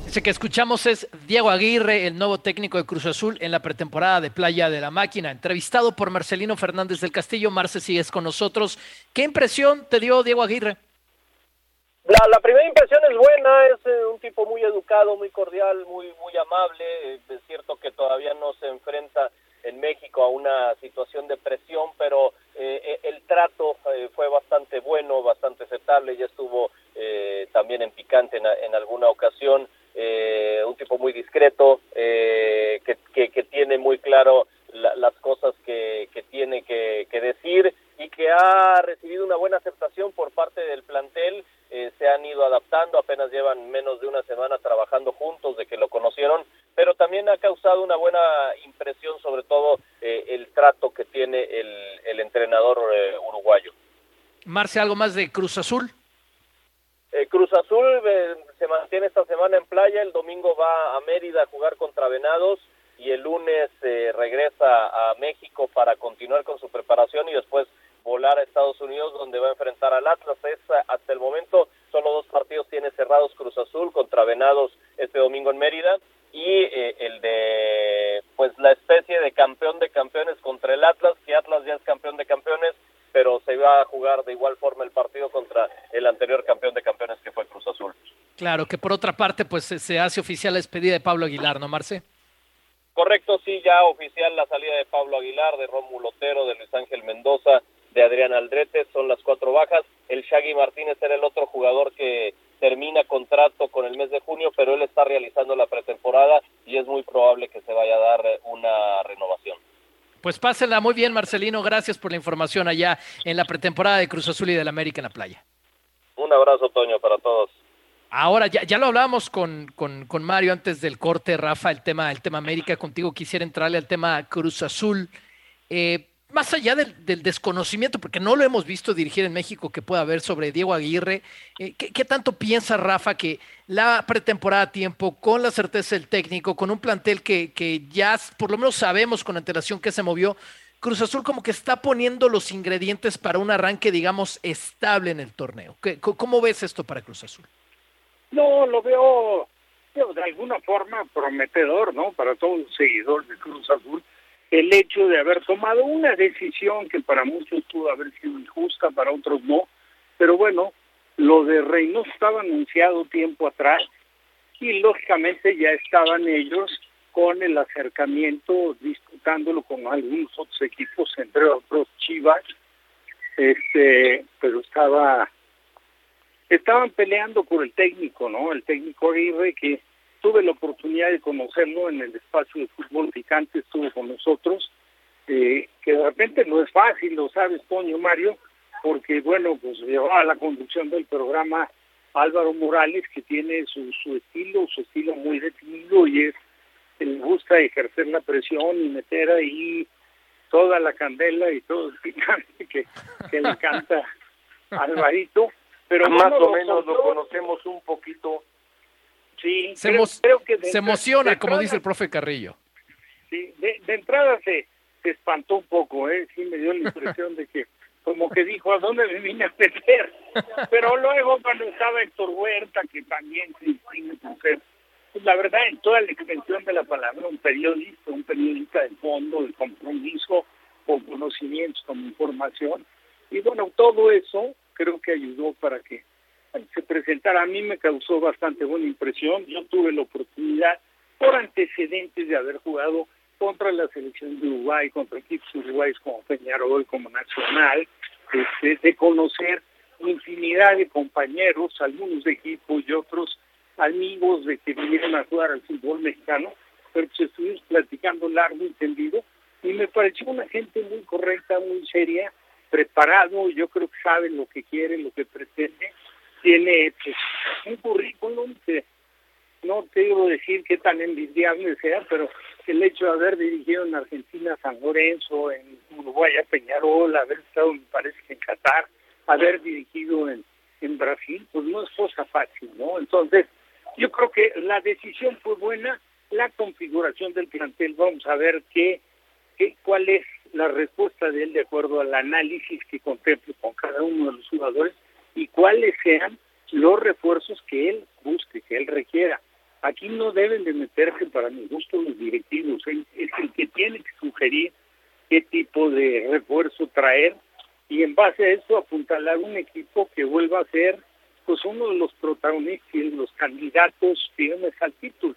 Ese que escuchamos es Diego Aguirre, el nuevo técnico de Cruz Azul en la pretemporada de Playa de la Máquina, entrevistado por Marcelino Fernández del Castillo. Marce, sigues con nosotros. ¿Qué impresión te dio Diego Aguirre? La, primera impresión es buena, es eh, un tipo muy educado, muy cordial, muy, muy amable. Eh, es cierto que todavía no se enfrenta en México a una situación de presión, pero eh, el trato fue bastante bueno, bastante aceptable, ya estuvo también en picante en, alguna ocasión, un tipo muy discreto, que, que, tiene muy claro las cosas que, que tiene que, que decir y que ha recibido una buena aceptación por parte del plantel eh, se han ido adaptando, apenas llevan menos de una semana trabajando juntos de que lo conocieron, pero también ha causado una buena impresión, sobre todo eh, el trato que tiene el, entrenador eh, uruguayo. Marce, ¿algo más de Cruz Azul? Cruz Azul se mantiene esta semana en playa, el domingo va a Mérida a jugar contra Venados y el lunes regresa a México para continuar con su preparación y después volar a Estados Unidos donde va a enfrentar al Atlas. Es, hasta el momento solo dos partidos tiene cerrados Cruz Azul contra Venados este domingo en Mérida y eh, el de pues la especie de campeón de campeones contra el Atlas, que Atlas ya es campeón de campeones, pero se va a jugar de igual forma el partido contra el anterior campeón de campeones que fue Cruz Azul. Claro, que por otra parte pues se hace oficial la despedida de Pablo Aguilar, ¿no, Marce? Correcto, sí, ya oficial la salida de Pablo Aguilar, de Rómulo Otero, de Luis Ángel Mendoza, de Adrián Aldrete, son las cuatro bajas. El Shaggy Martínez era el otro jugador que termina contrato con el mes de junio, pero él está realizando la pretemporada y es muy probable que se vaya a dar una renovación. Pues pásenla muy bien, Marcelino. Gracias por la información allá en la pretemporada de Cruz Azul y del América en la playa. Un abrazo, Toño, para todos. Ahora, ya, ya lo hablábamos con, con, con, Mario antes del corte, Rafa, el tema, el tema América. Contigo quisiera entrarle al tema Cruz Azul. Eh, más allá del, desconocimiento, porque no lo hemos visto dirigir en México que pueda haber sobre Diego Aguirre, eh, ¿qué, tanto piensa Rafa que la pretemporada a tiempo, con la certeza del técnico, con un plantel que, que ya por lo menos sabemos con antelación que se movió, Cruz Azul como que está poniendo los ingredientes para un arranque, digamos, estable en el torneo? ¿Cómo ves esto para Cruz Azul? No, lo veo de alguna forma prometedor, ¿no? Para todo el seguidor de Cruz Azul el hecho de haber tomado una decisión que para muchos pudo haber sido injusta, para otros no, pero bueno, lo de Reynoso estaba anunciado tiempo atrás y lógicamente ya estaban ellos con el acercamiento disputándolo con algunos otros equipos, entre otros Chivas, este, pero estaba estaban peleando por el técnico, ¿no? El técnico Aguirre que tuve la oportunidad de conocerlo en el espacio de fútbol picante, estuvo con nosotros, eh, que de repente no es fácil, lo sabes, Toño Mario, porque bueno, pues llevaba la conducción del programa Álvaro Morales, que tiene su, su estilo, su estilo muy definido y es, le gusta ejercer la presión y meter ahí toda la candela y todo el picante que, que le encanta a Alvarito. Pero más o menos lo conocemos un poquito Sí, se, que se emociona, como dice el profe Carrillo. Sí, de, entrada se, se espantó un poco, ¿eh? sí me dio la impresión de que como que dijo, ¿a dónde me vine a meter? Pero luego cuando estaba Héctor Huerta, que también se distingue por ser, pues la verdad, en toda la extensión de la palabra, un periodista, un periodista de fondo, de compromiso, con conocimientos, con información. Y bueno, todo eso creo que ayudó para que se presentara a mí me causó bastante buena impresión. Yo tuve la oportunidad, por antecedentes de haber jugado contra la selección de Uruguay, contra equipos uruguayos como Peñarol, como Nacional, este, de conocer infinidad de compañeros, algunos de equipo y otros amigos de que vinieron a jugar al fútbol mexicano, pero pues estuvimos platicando largo y tendido y me pareció una gente muy correcta, muy seria preparado, yo creo que sabe lo que quiere, lo que pretende, tiene pues, un currículum que no te digo decir qué tan envidiable sea, pero el hecho de haber dirigido en Argentina San Lorenzo, en Uruguay a Peñarol, haber estado, me parece que en Qatar, haber dirigido en, en Brasil, pues no es cosa fácil, ¿no? Entonces, yo creo que la decisión fue buena, la configuración del plantel, vamos a ver qué, qué cuál es la respuesta de él de acuerdo al análisis que contemple con cada uno de los jugadores y cuáles sean los refuerzos que él busque, que él requiera. Aquí no deben de meterse para mi gusto los directivos, es el que tiene que sugerir qué tipo de refuerzo traer y en base a eso apuntalar un equipo que vuelva a ser pues uno de los protagonistas y los candidatos firmes al título.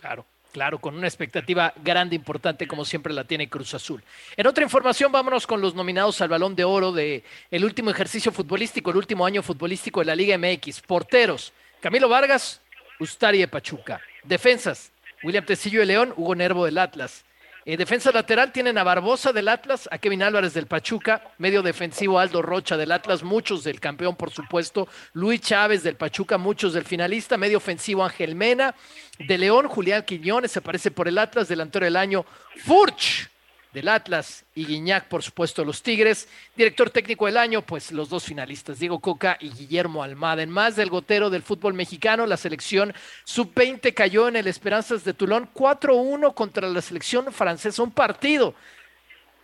Claro. Claro, con una expectativa grande, importante, como siempre la tiene Cruz Azul. En otra información, vámonos con los nominados al Balón de Oro de el último ejercicio futbolístico, el último año futbolístico de la Liga MX. Porteros, Camilo Vargas, Ustari de Pachuca. Defensas, William Tecillo de León, Hugo Nervo del Atlas. En defensa lateral tienen a Barbosa del Atlas, a Kevin Álvarez del Pachuca, medio defensivo Aldo Rocha del Atlas, muchos del campeón por supuesto, Luis Chávez del Pachuca, muchos del finalista, medio ofensivo Ángel Mena, de León Julián Quiñones, aparece por el Atlas, delantero del año Furch del Atlas y Guiñac, por supuesto, los Tigres. Director técnico del año, pues los dos finalistas, Diego Coca y Guillermo Almada. En más del gotero del fútbol mexicano, la selección sub-20 cayó en el Esperanzas de Tulón 4-1 contra la selección francesa, un partido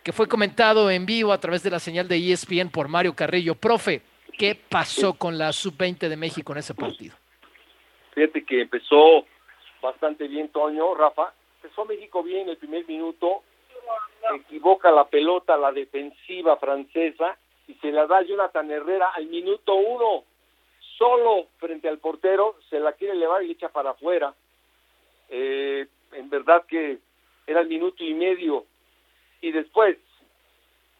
que fue comentado en vivo a través de la señal de ESPN por Mario Carrillo. Profe, ¿qué pasó con la sub-20 de México en ese partido? Fíjate que empezó bastante bien Toño, Rafa. Empezó México bien el primer minuto, equivoca la pelota la defensiva francesa y se la da Jonathan Herrera al minuto uno, solo frente al portero, se la quiere elevar y echa para afuera. Eh, en verdad que era el minuto y medio. Y después,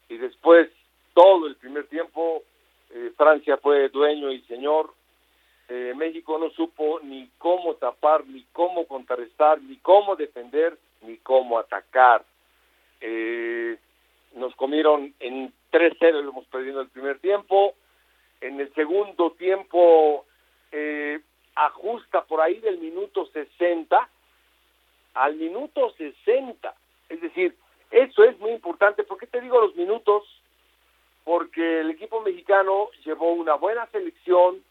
y después, todo el primer tiempo, eh, Francia fue dueño y señor. Eh, México no supo ni cómo tapar, ni cómo contrarrestar, ni cómo defender, ni cómo atacar. Eh, nos comieron en 3-0, lo hemos perdido el primer tiempo. En el segundo tiempo eh, ajusta por ahí del minuto 60 al minuto 60. Es decir, eso es muy importante. ¿Por qué te digo los minutos? Porque el equipo mexicano llevó una buena selección,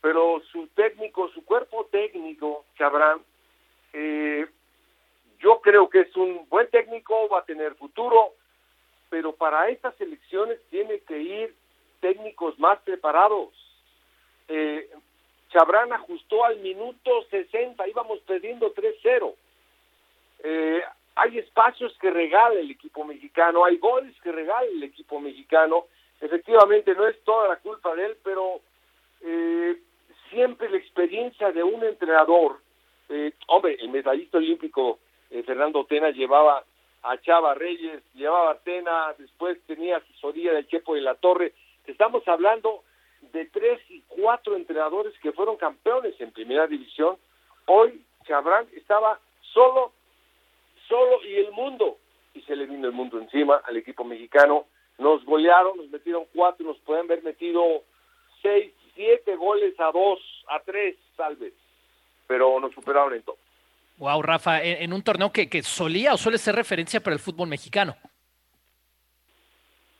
pero su técnico, su cuerpo técnico, Chabrán, eh, yo creo que es un buen técnico, va a tener futuro, pero para estas elecciones tiene que ir técnicos más preparados. Eh, Chabrán ajustó al minuto 60, íbamos perdiendo 3-0. Eh, hay espacios que regala el equipo mexicano, hay goles que regala el equipo mexicano. Efectivamente, no es toda la culpa de él, pero eh, siempre la experiencia de un entrenador, eh, hombre, el medallista olímpico eh, Fernando Tena llevaba a Chava Reyes, llevaba a Tena, después tenía asesoría del Chepo de la Torre. Estamos hablando de tres y cuatro entrenadores que fueron campeones en primera división. Hoy Chabrán estaba solo, solo y el mundo, y se le vino el mundo encima al equipo mexicano. Nos golearon, nos metieron cuatro, nos pueden haber metido seis, siete goles a dos, a tres, tal vez, pero nos superaron en todo. Wow, Rafa, en, un torneo que, que, solía o suele ser referencia para el fútbol mexicano.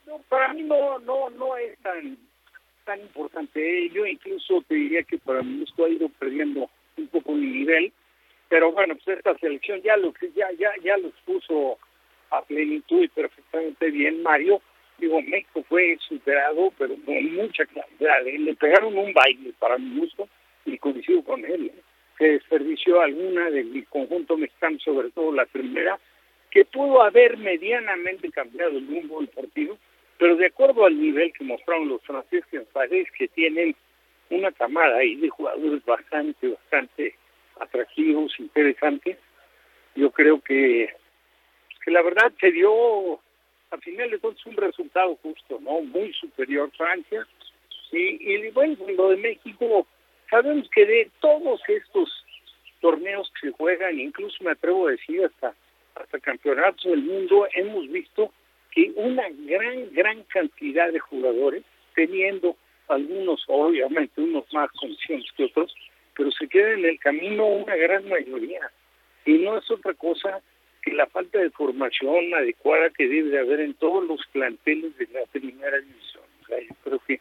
No, para mí no, no, no es tan, tan importante. Yo incluso te diría que para mí esto ha ido perdiendo un poco mi nivel, pero bueno, pues esta selección ya lo ya, ya, ya los puso a plenitud y perfectamente bien Mario. Digo, México fue superado, pero con mucha claridad. Le pegaron un baile para mi gusto y coincido con él. ¿eh? Que desperdició alguna del conjunto mexicano, sobre todo la primera, que pudo haber medianamente cambiado el rumbo del partido, pero de acuerdo al nivel que mostraron los franceses, parece que tienen una camada ahí de jugadores bastante, bastante atractivos, interesantes. Yo creo que, que la verdad se dio, a final de cuentas, un resultado justo, ¿no? Muy superior Francia. Y, y bueno, lo de México, Sabemos que de todos estos torneos que se juegan, incluso me atrevo a decir hasta, hasta campeonatos del mundo, hemos visto que una gran, gran cantidad de jugadores, teniendo algunos, obviamente, unos más conscientes que otros, pero se queda en el camino una gran mayoría. Y no es otra cosa que la falta de formación adecuada que debe de haber en todos los planteles de la primera división. O sea, yo creo que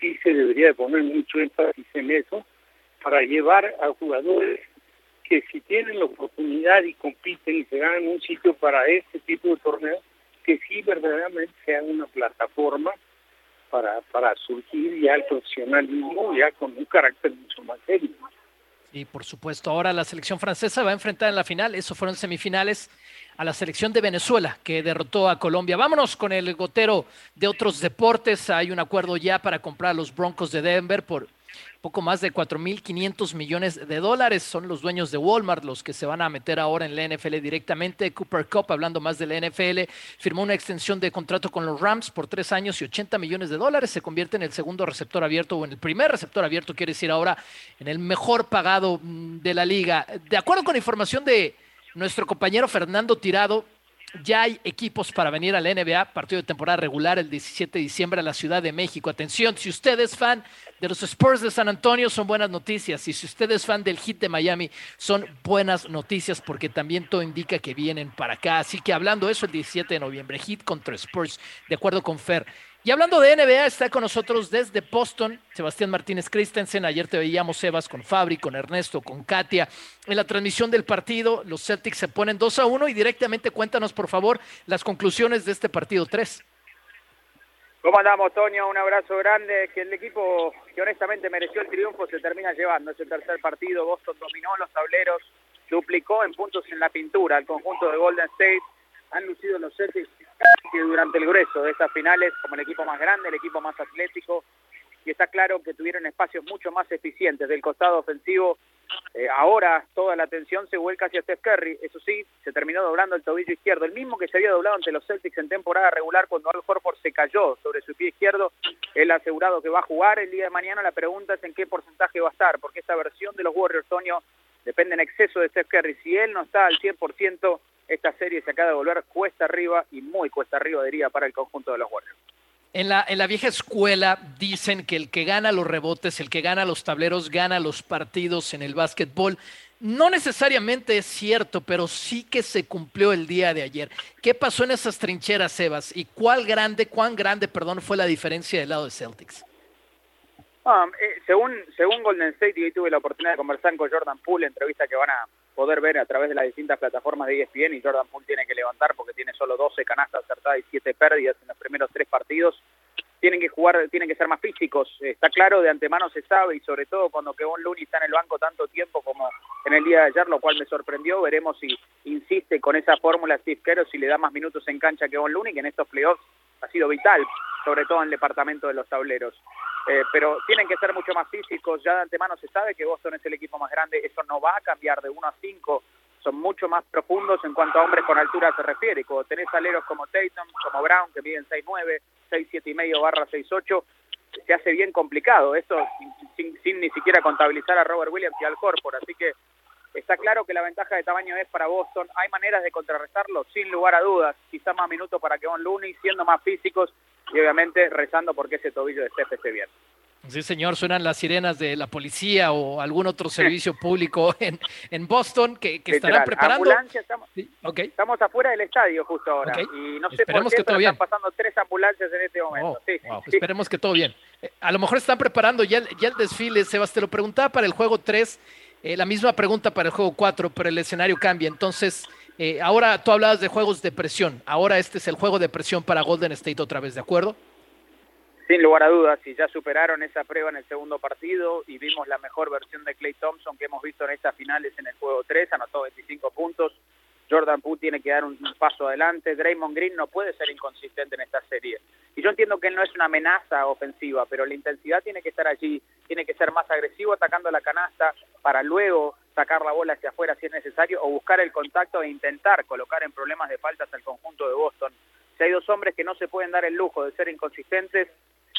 sí se debería de poner mucho énfasis en eso para llevar a jugadores que si tienen la oportunidad y compiten y se ganan un sitio para este tipo de torneos, que sí verdaderamente sea una plataforma para, para surgir ya el profesionalismo ya con un carácter mucho más serio. Y por supuesto, ahora la selección francesa va a enfrentar en la final, eso fueron semifinales, a la selección de Venezuela, que derrotó a Colombia. Vámonos con el gotero de otros deportes. Hay un acuerdo ya para comprar los Broncos de Denver por poco más de 4.500 millones de dólares. Son los dueños de Walmart los que se van a meter ahora en la NFL directamente. Cooper Cup, hablando más de la NFL, firmó una extensión de contrato con los Rams por tres años y 80 millones de dólares. Se convierte en el segundo receptor abierto o en el primer receptor abierto, quiere decir ahora, en el mejor pagado mm, de la liga. De acuerdo con información de nuestro compañero Fernando Tirado, ya hay equipos para venir a la NBA, partido de temporada regular el 17 de diciembre a la Ciudad de México. Atención, si usted es fan de los Spurs de San Antonio, son buenas noticias. Y si usted es fan del Heat de Miami, son buenas noticias porque también todo indica que vienen para acá. Así que hablando de eso, el 17 de noviembre, Heat contra Spurs, de acuerdo con Fer. Y hablando de NBA, está con nosotros desde Boston Sebastián Martínez Christensen. Ayer te veíamos, Sebas, con Fabri, con Ernesto, con Katia. En la transmisión del partido, los Celtics se ponen 2 a 1 y directamente cuéntanos, por favor, las conclusiones de este partido 3. ¿Cómo andamos, Toño? Un abrazo grande. Que el equipo que honestamente mereció el triunfo se termina llevando. Ese tercer partido, Boston dominó los tableros, duplicó en puntos en la pintura al conjunto de Golden State. Han lucido los Celtics que durante el grueso de estas finales como el equipo más grande, el equipo más atlético, y está claro que tuvieron espacios mucho más eficientes del costado ofensivo. Eh, ahora toda la atención se vuelca hacia Steph Curry, eso sí, se terminó doblando el tobillo izquierdo, el mismo que se había doblado ante los Celtics en temporada regular cuando Al Horford se cayó sobre su pie izquierdo, él ha asegurado que va a jugar el día de mañana, la pregunta es en qué porcentaje va a estar, porque esta versión de los Warriors, Toño, depende en exceso de Steph Curry, si él no está al 100%, esta serie se acaba de volver cuesta arriba y muy cuesta arriba, diría, para el conjunto de los Warriors. En la, en la vieja escuela dicen que el que gana los rebotes, el que gana los tableros, gana los partidos en el básquetbol. No necesariamente es cierto, pero sí que se cumplió el día de ayer. ¿Qué pasó en esas trincheras, Sebas? ¿Y cuál grande, cuán grande, perdón, fue la diferencia del lado de Celtics? Ah, eh, según, según Golden State, hoy tuve la oportunidad de conversar con Jordan Poole, entrevista que van a poder ver a través de las distintas plataformas de ESPN, y Jordan Poole tiene que levantar porque tiene solo 12 canastas acertadas y 7 pérdidas en los primeros tres partidos. Tienen que jugar, tienen que ser más físicos. Está claro, de antemano se sabe, y sobre todo cuando Kevon Looney está en el banco tanto tiempo como en el día de ayer, lo cual me sorprendió. Veremos si insiste con esa fórmula Steve Kerr, si le da más minutos en cancha a Kevon Looney, que en estos playoffs ha sido vital, sobre todo en el departamento de los tableros. Eh, pero tienen que ser mucho más físicos. Ya de antemano se sabe que Boston es el equipo más grande. Eso no va a cambiar de 1 a 5. Son mucho más profundos en cuanto a hombres con altura se refiere. Cuando tenés aleros como Tatum, como Brown, que miden 6'9", 6'7 y medio barra 6'8", se hace bien complicado. Esto sin, sin, ni siquiera contabilizar a Robert Williams y al Horford. Así que está claro que la ventaja de tamaño es para Boston. Hay maneras de contrarrestarlo, sin lugar a dudas. Quizá más minutos para que Von Looney, siendo más físicos y obviamente rezando porque ese tobillo de Steph esté bien. Sí, señor, suenan las sirenas de la policía o algún otro servicio público en, en Boston que, que estarán preparando. Estamos, estamos, afuera del estadio justo ahora y no sé Esperemos por qué, que todo bien. están pasando tres ambulancias en este momento. Oh, sí, wow. Esperemos que todo bien. Eh, a lo mejor están preparando ya el, ya el desfile. Sebas, te lo preguntaba para el juego 3, eh, la misma pregunta para el juego 4, pero el escenario cambia. Entonces, eh, ahora tú hablabas de juegos de presión. Ahora este es el juego de presión para Golden State otra vez, ¿de acuerdo? Sin lugar a dudas, si ya superaron esa prueba en el segundo partido y vimos la mejor versión de Clay Thompson que hemos visto en estas finales en el juego 3, anotó 25 puntos. Jordan Poole tiene que dar un paso adelante. Draymond Green no puede ser inconsistente en esta serie. Y yo entiendo que él no es una amenaza ofensiva, pero la intensidad tiene que estar allí. Tiene que ser más agresivo atacando la canasta para luego sacar la bola hacia afuera si es necesario o buscar el contacto e intentar colocar en problemas de faltas al conjunto de Boston. Si hay dos hombres que no se pueden dar el lujo de ser inconsistentes,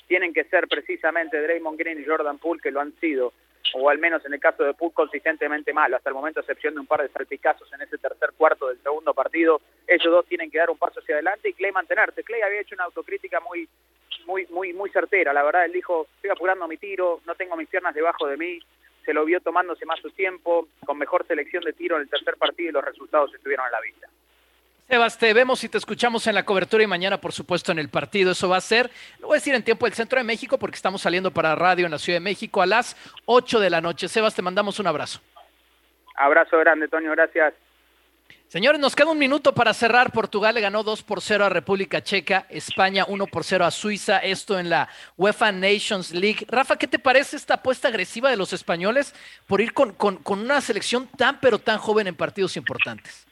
tienen que ser precisamente Draymond Green y Jordan Poole, que lo han sido. o al menos en el caso de Put, consistentemente malo. Hasta el momento, a excepción de un par de salpicazos en ese tercer cuarto del segundo partido, ellos dos tienen que dar un paso hacia adelante y Clay mantenerse. Clay había hecho una autocrítica muy, muy, muy, muy certera. La verdad, él dijo, estoy apurando mi tiro, no tengo mis piernas debajo de mí. Se lo vio tomándose más su tiempo, con mejor selección de tiro en el tercer partido y los resultados estuvieron a la vista. Sebas, te vemos y te escuchamos en la cobertura y mañana, por supuesto, en el partido. Eso va a ser, lo voy a decir en tiempo del centro de México, porque estamos saliendo para radio en la Ciudad de México a las 8 de la noche. Sebas, te mandamos un abrazo. Abrazo grande, Toño, gracias. Señores, nos queda un minuto para cerrar. Portugal le ganó 2 por 0 a República Checa, España 1 por 0 a Suiza, esto en la UEFA Nations League. Rafa, ¿qué te parece esta apuesta agresiva de los españoles por ir con, con, con una selección tan pero tan joven en partidos importantes?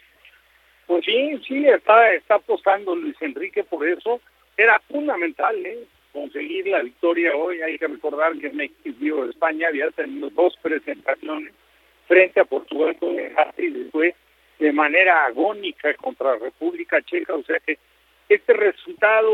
Pues sí, sí, está, está apostando Luis Enrique por eso. Era fundamental ¿eh? conseguir la victoria hoy. Hay que recordar que México España había tenido dos presentaciones frente a Portugal con el y después de manera agónica contra República Checa. O sea que este resultado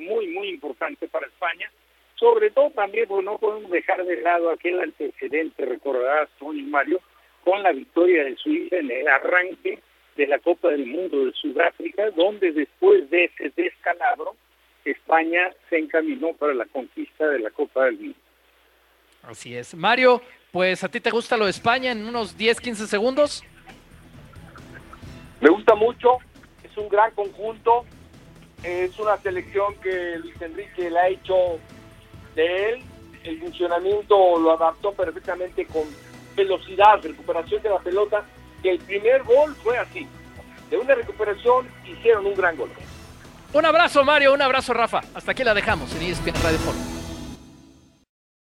muy, muy importante para España. Sobre todo también, pues no podemos dejar de lado aquel antecedente, recordarás, Tony Mario, con la victoria de Suiza en el arranque de la Copa del Mundo de Sudáfrica, donde después de ese descalabro, España se encaminó para la conquista de la Copa del Mundo. Así es. Mario, pues a ti te gusta lo de España en unos 10, 15 segundos. Me gusta mucho, es un gran conjunto, es una selección que Luis Enrique le ha hecho de él, el funcionamiento lo adaptó perfectamente con velocidad, recuperación de la pelota el primer gol fue así. De una recuperación hicieron un gran gol. Un abrazo Mario, un abrazo Rafa. Hasta aquí la dejamos en ESPN Radio Fórmula.